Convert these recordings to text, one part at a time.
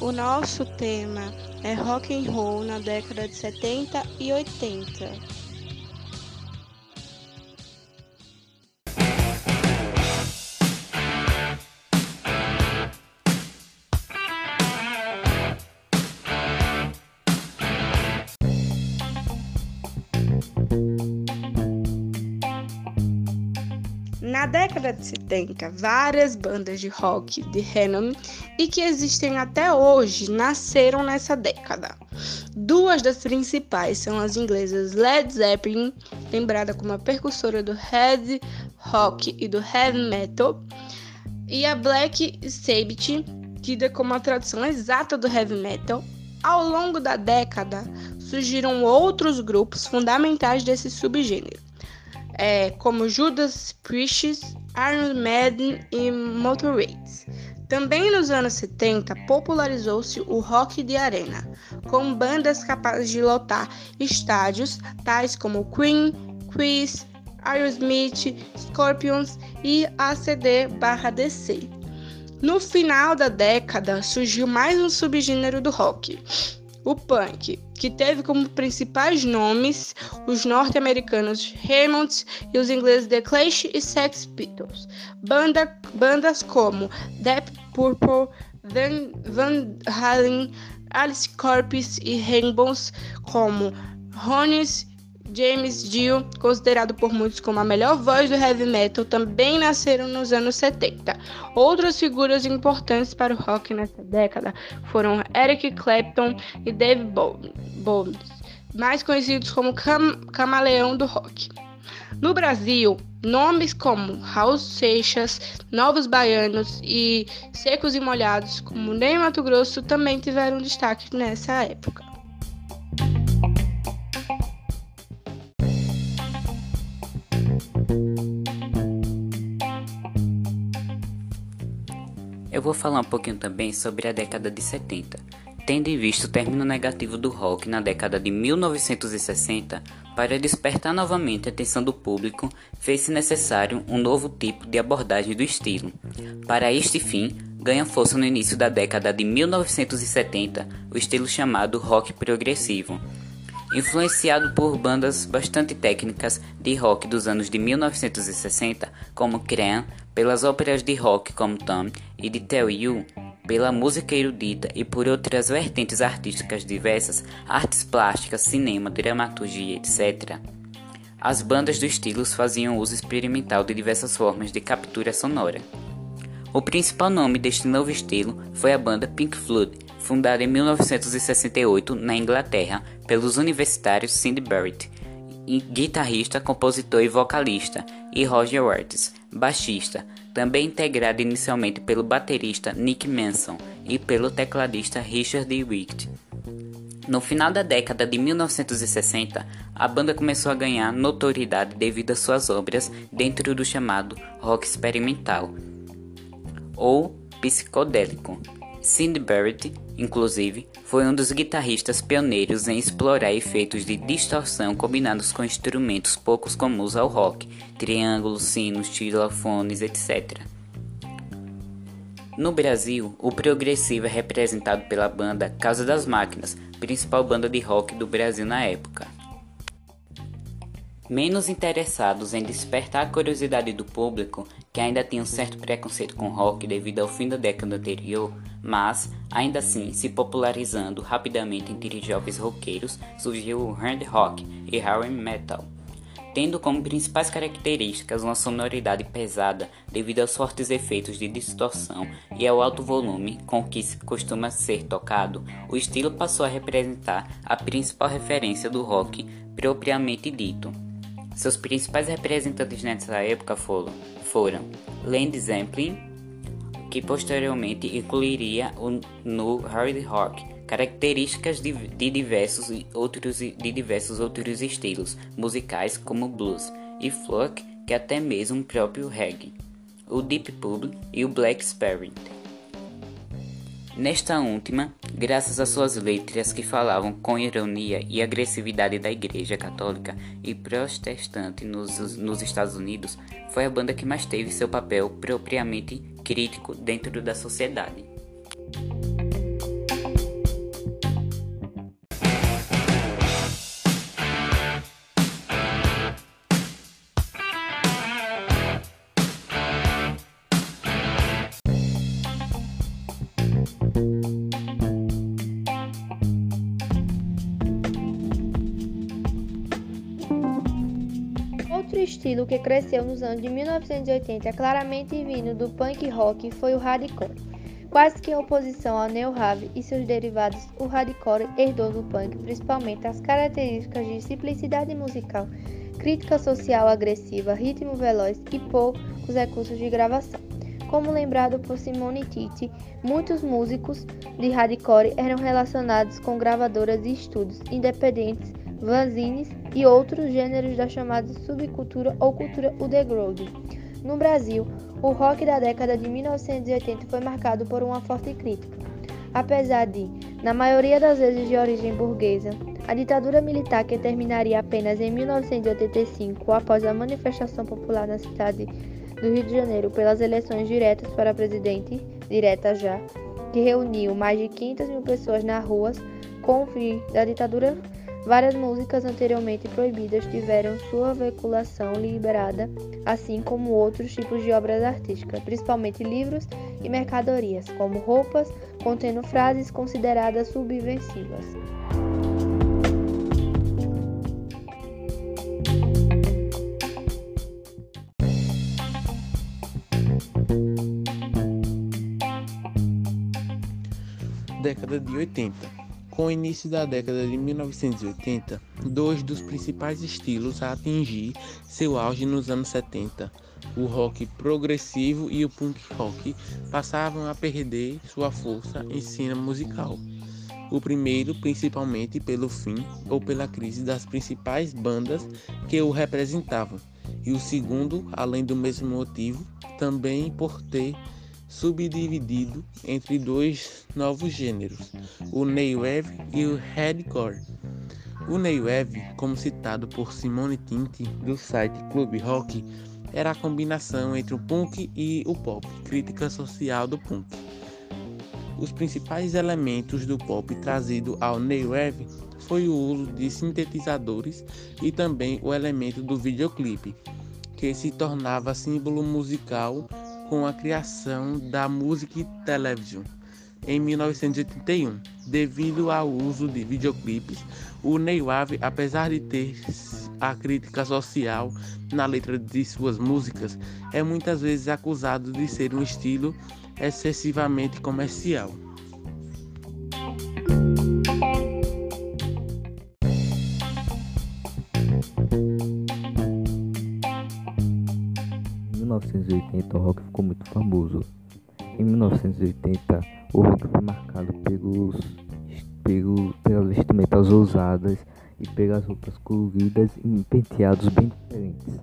O nosso tema é rock and roll na década de 70 e 80. Década de 70, várias bandas de rock de renome e que existem até hoje nasceram nessa década. Duas das principais são as inglesas Led Zeppelin, lembrada como a percussora do heavy rock e do heavy metal, e a Black Sabbath, tida como a tradução exata do heavy metal. Ao longo da década, surgiram outros grupos fundamentais desse subgênero é, como Judas Priest, Iron Maiden e Motorhead. Também nos anos 70 popularizou-se o rock de arena, com bandas capazes de lotar estádios tais como Queen, Kiss, Aerosmith, Scorpions e ACD/DC. No final da década surgiu mais um subgênero do rock, o punk, que teve como principais nomes os norte-americanos Ramones e os ingleses The Clash e Sex Pistols. Banda, bandas como Deep Purple, Van, Van Halen, Alice Corpus e Rainbows como Ronis James Dio, considerado por muitos como a melhor voz do heavy metal, também nasceram nos anos 70. Outras figuras importantes para o rock nessa década foram Eric Clapton e Dave Bowie, mais conhecidos como Cam Camaleão do rock. No Brasil, nomes como Raul Seixas, Novos Baianos e Secos e Molhados, como Ney Mato Grosso, também tiveram destaque nessa época. Eu vou falar um pouquinho também sobre a década de 70. Tendo em vista o término negativo do rock na década de 1960, para despertar novamente a atenção do público, fez-se necessário um novo tipo de abordagem do estilo. Para este fim, ganha força no início da década de 1970 o estilo chamado rock progressivo, influenciado por bandas bastante técnicas de rock dos anos de 1960, como Cream, pelas óperas de rock como Tom e de Tell You, pela música erudita e por outras vertentes artísticas diversas, artes plásticas, cinema, dramaturgia, etc. As bandas do estilo faziam uso experimental de diversas formas de captura sonora. O principal nome deste novo estilo foi a banda Pink Floyd, fundada em 1968 na Inglaterra pelos universitários Cindy Barrett, guitarrista, compositor e vocalista, e Roger Waters, baixista, também integrado inicialmente pelo baterista Nick Manson e pelo tecladista Richard Witt. No final da década de 1960, a banda começou a ganhar notoriedade devido às suas obras dentro do chamado rock experimental ou psicodélico. Cindy Barrett, inclusive, foi um dos guitarristas pioneiros em explorar efeitos de distorção combinados com instrumentos poucos comuns ao rock, triângulos, sinos, xilofones, etc. No Brasil, o progressivo é representado pela banda Casa das Máquinas, principal banda de rock do Brasil na época. Menos interessados em despertar a curiosidade do público, que ainda tinha um certo preconceito com rock devido ao fim da década anterior, mas, ainda assim, se popularizando rapidamente entre jovens roqueiros, surgiu o hard rock e hard metal, tendo como principais características uma sonoridade pesada devido aos fortes efeitos de distorção e ao alto volume com que se costuma ser tocado, o estilo passou a representar a principal referência do rock propriamente dito. Seus principais representantes nessa época foram, foram Led Zeppelin, que posteriormente incluiria o, no hard rock características de, de, diversos outros, de diversos outros estilos musicais como blues e folk, que até mesmo o próprio reggae, o deep purple e o black spirit. Nesta última, graças às suas letras que falavam com ironia e agressividade da Igreja Católica e Protestante nos, nos Estados Unidos, foi a banda que mais teve seu papel propriamente crítico dentro da sociedade. Outro estilo que cresceu nos anos de 1980, claramente vindo do punk rock, foi o hardcore. Quase que em oposição ao neo-rave e seus derivados, o hardcore herdou do punk principalmente as características de simplicidade musical, crítica social agressiva, ritmo veloz e poucos recursos de gravação. Como lembrado por Simone Titi, muitos músicos de hardcore eram relacionados com gravadoras e estúdios independentes, fanzines e outros gêneros da chamada subcultura ou cultura underground. No Brasil, o rock da década de 1980 foi marcado por uma forte crítica. Apesar de, na maioria das vezes de origem burguesa, a ditadura militar que terminaria apenas em 1985 após a manifestação popular na cidade do Rio de Janeiro pelas eleições diretas para presidente, direta já, que reuniu mais de 500 mil pessoas nas ruas com o fim da ditadura Várias músicas anteriormente proibidas tiveram sua veiculação liberada, assim como outros tipos de obras artísticas, principalmente livros e mercadorias, como roupas contendo frases consideradas subversivas. Década de 80 com o início da década de 1980, dois dos principais estilos a atingir seu auge nos anos 70, o rock progressivo e o punk rock, passavam a perder sua força em cena musical. O primeiro, principalmente pelo fim ou pela crise das principais bandas que o representavam, e o segundo, além do mesmo motivo, também por ter subdividido entre dois novos gêneros, o New Wave e o Hardcore. O New Wave, como citado por Simone Tinti do site Club Rock, era a combinação entre o punk e o pop, crítica social do punk. Os principais elementos do pop trazido ao New Wave foi o uso de sintetizadores e também o elemento do videoclipe, que se tornava símbolo musical com a criação da Music Television em 1981. Devido ao uso de videoclipes, o Ney Wave, apesar de ter a crítica social na letra de suas músicas, é muitas vezes acusado de ser um estilo excessivamente comercial. 1980 o rock ficou muito famoso. Em 1980 o rock foi marcado pelos, pelos, pelas vestimentas ousadas e pelas roupas coloridas e penteados bem diferentes.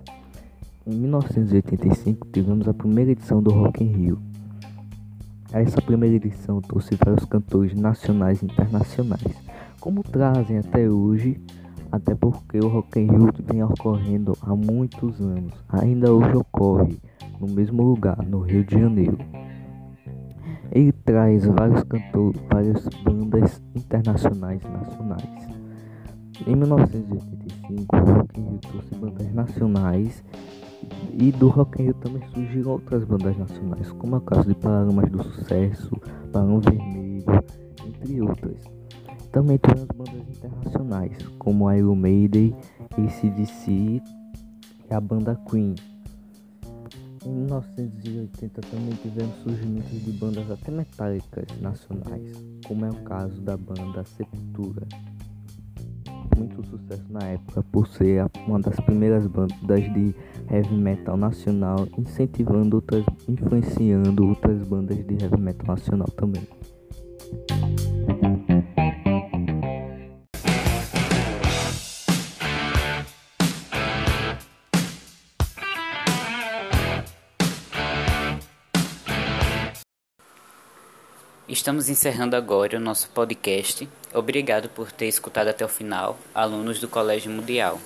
Em 1985 tivemos a primeira edição do Rock in Rio. Essa primeira edição trouxe vários cantores nacionais e internacionais, como trazem até hoje até porque o Rock in Rio vem ocorrendo há muitos anos. Ainda hoje ocorre no mesmo lugar, no Rio de Janeiro. Ele traz vários cantores, várias bandas internacionais e nacionais. Em 1985, o Rock in Rio trouxe bandas nacionais e do Rock in Rio também surgiram outras bandas nacionais, como é o caso de Paralamas do Sucesso, Barão Vermelho, entre outras. Também tivemos bandas internacionais, como Iron Maiden, ACDC e a banda Queen. Em 1980 também tivemos surgimentos de bandas até metálicas nacionais, como é o caso da banda Sepultura. Muito sucesso na época por ser uma das primeiras bandas de heavy metal nacional, incentivando outras, influenciando outras bandas de heavy metal nacional também. Estamos encerrando agora o nosso podcast. Obrigado por ter escutado até o final, alunos do Colégio Mundial.